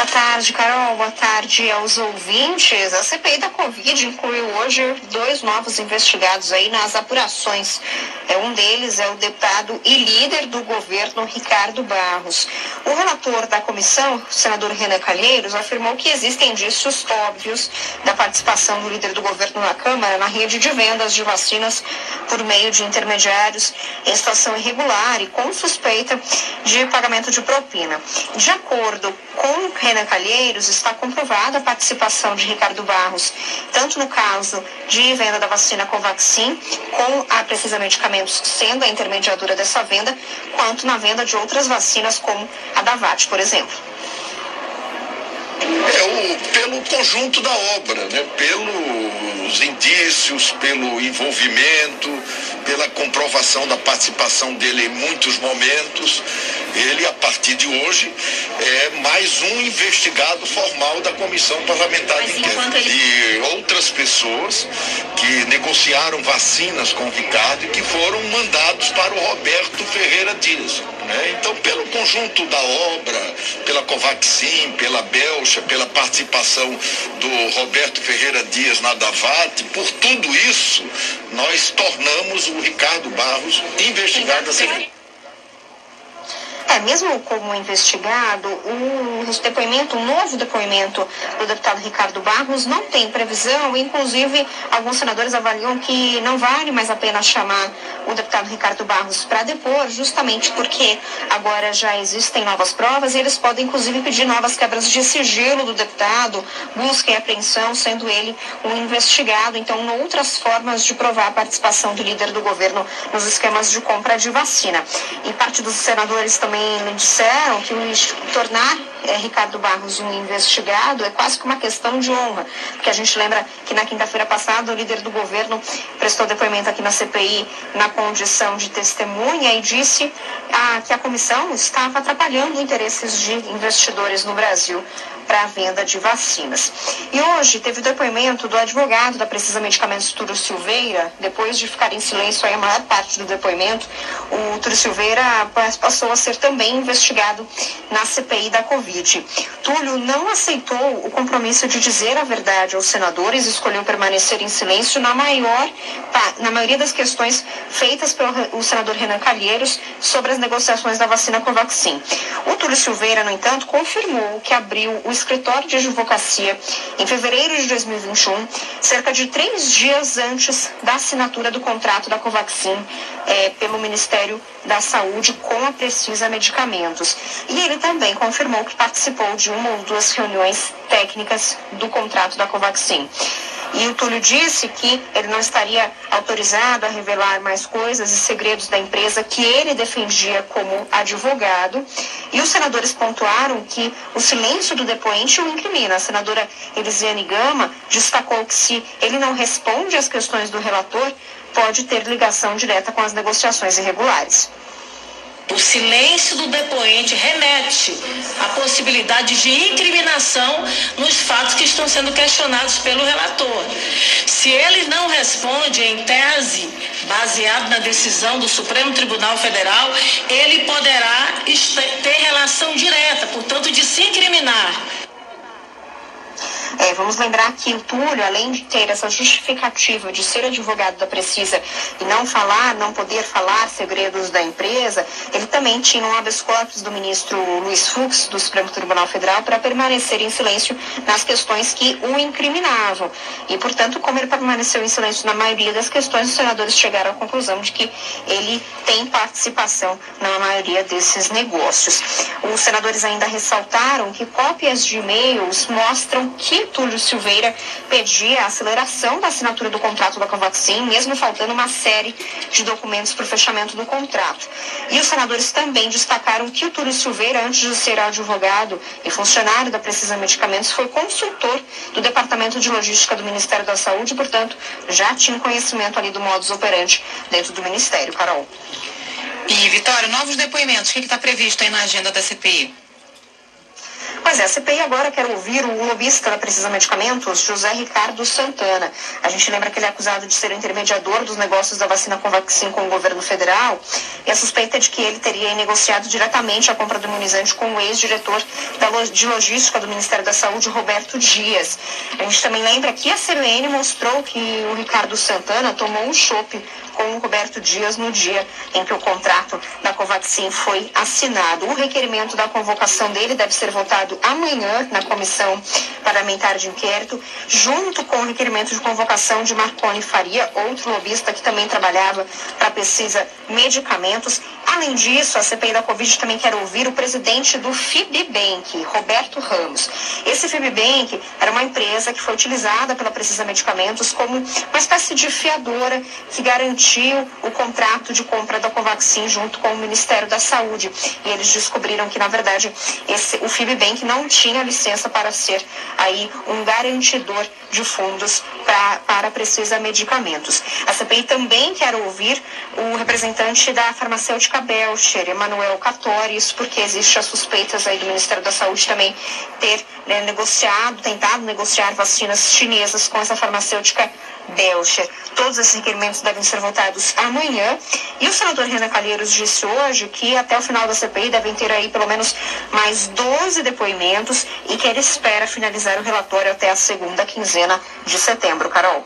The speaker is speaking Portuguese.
Boa tarde, Carol. Boa tarde aos ouvintes. A CPI da Covid incluiu hoje dois novos investigados aí nas apurações. É, um deles é o deputado e líder do governo, Ricardo Barros. O relator da comissão, o senador Renan Calheiros, afirmou que existem indícios óbvios da participação do líder do governo na Câmara na rede de vendas de vacinas por meio de intermediários em situação irregular e com suspeita de pagamento de propina. De acordo com Renan Calheiros, está comprovada a participação de Ricardo Barros, tanto no caso de venda da vacina Covaxin, com a Precisa Medicamentos sendo a intermediadora dessa venda, quanto na venda de outras vacinas, como a da VAT, por exemplo. É o, pelo conjunto da obra, né? pelos indícios, pelo envolvimento, pela comprovação da participação dele em muitos momentos. Ele, a partir de hoje, é mais um investigado formal da Comissão Parlamentar de Inquérito. Ele... E outras pessoas que negociaram vacinas com o Ricardo e que foram mandados para o Roberto Ferreira Dias. Né? Então, pelo conjunto da obra, pela Covaxin, pela Belcha, pela participação do Roberto Ferreira Dias na Davat, por tudo isso, nós tornamos o Ricardo Barros investigado a ser. É, mesmo como investigado, o depoimento, o novo depoimento do deputado Ricardo Barros não tem previsão, inclusive alguns senadores avaliam que não vale mais a pena chamar o deputado Ricardo Barros para depor, justamente porque agora já existem novas provas e eles podem inclusive pedir novas quebras de sigilo do deputado, busca e apreensão, sendo ele um investigado, então outras formas de provar a participação do líder do governo nos esquemas de compra de vacina. E parte dos senadores também também disseram que tornar é, Ricardo Barros um investigado é quase que uma questão de honra, porque a gente lembra que na quinta-feira passada o líder do governo prestou depoimento aqui na CPI na condição de testemunha e disse ah, que a comissão estava atrapalhando interesses de investidores no Brasil para a venda de vacinas. E hoje teve o depoimento do advogado da Precisa Medicamentos, Túlio Silveira, depois de ficar em silêncio a maior parte do depoimento, o Túlio Silveira passou a ser também investigado na CPI da Covid. Túlio não aceitou o compromisso de dizer a verdade aos senadores, escolheu permanecer em silêncio na maior, na maioria das questões feitas pelo senador Renan Calheiros sobre as negociações da vacina Covaxin. O Túlio Silveira, no entanto, confirmou que abriu o escritório de advocacia em fevereiro de 2021, cerca de três dias antes da assinatura do contrato da Covaxin é, pelo Ministério da Saúde com a Precisa Medicamentos. E ele também confirmou que participou de uma ou duas reuniões técnicas do contrato da Covaxin. E o Túlio disse que ele não estaria autorizado a revelar mais coisas e segredos da empresa que ele defendia como advogado. E os senadores pontuaram que o silêncio do depoente o incrimina. A senadora Elisiane Gama destacou que se ele não responde às questões do relator, pode ter ligação direta com as negociações irregulares. O silêncio do depoente remete à possibilidade de incriminação nos fatos que estão sendo questionados pelo relator. Se ele não responde em tese, baseado na decisão do Supremo Tribunal Federal, ele poderá ter relação direta, portanto, de se incriminar vamos lembrar que o Túlio, além de ter essa justificativa de ser advogado da Precisa e não falar, não poder falar segredos da empresa, ele também tinha um habeas corpus do ministro Luiz Fux, do Supremo Tribunal Federal, para permanecer em silêncio nas questões que o incriminavam. E, portanto, como ele permaneceu em silêncio na maioria das questões, os senadores chegaram à conclusão de que ele tem participação na maioria desses negócios. Os senadores ainda ressaltaram que cópias de e-mails mostram que Túlio Silveira pedia a aceleração da assinatura do contrato da Covaxin, mesmo faltando uma série de documentos para o fechamento do contrato. E os senadores também destacaram que o Túlio Silveira, antes de ser advogado e funcionário da Precisa Medicamentos, foi consultor do Departamento de Logística do Ministério da Saúde portanto, já tinha conhecimento ali do modus operandi dentro do Ministério. Carol. E, Vitória, novos depoimentos, o que está previsto aí na agenda da CPI? Pois é, a CPI agora quer ouvir o lobista da Precisa Medicamentos, José Ricardo Santana. A gente lembra que ele é acusado de ser o intermediador dos negócios da vacina Covaxin com o governo federal e a suspeita é de que ele teria negociado diretamente a compra do imunizante com o ex-diretor de logística do Ministério da Saúde, Roberto Dias. A gente também lembra que a CBN mostrou que o Ricardo Santana tomou um chope com o Roberto Dias no dia em que o contrato da Covaxin foi assinado. O requerimento da convocação dele deve ser votado amanhã na comissão parlamentar de inquérito, junto com o requerimento de convocação de Marconi Faria, outro lobista que também trabalhava para pesquisa medicamentos. Além disso, a CPI da Covid também quer ouvir o presidente do Fibbank, Roberto Ramos. Esse Fibbank era uma empresa que foi utilizada pela Precisa Medicamentos como uma espécie de fiadora que garantiu o contrato de compra da Covaxin junto com o Ministério da Saúde. E eles descobriram que, na verdade, esse, o Fibbank não tinha licença para ser aí um garantidor de fundos pra, para Precisa Medicamentos. A CPI também quer ouvir o representante da farmacêutica Belcher, Emanuel Catori, isso porque existe as suspeitas aí do Ministério da Saúde também ter né, negociado, tentado negociar vacinas chinesas com essa farmacêutica Belcher. Todos esses requerimentos devem ser votados amanhã. E o senador Renan Calheiros disse hoje que até o final da CPI devem ter aí pelo menos mais 12 depoimentos e que ele espera finalizar o relatório até a segunda quinzena de setembro. Carol.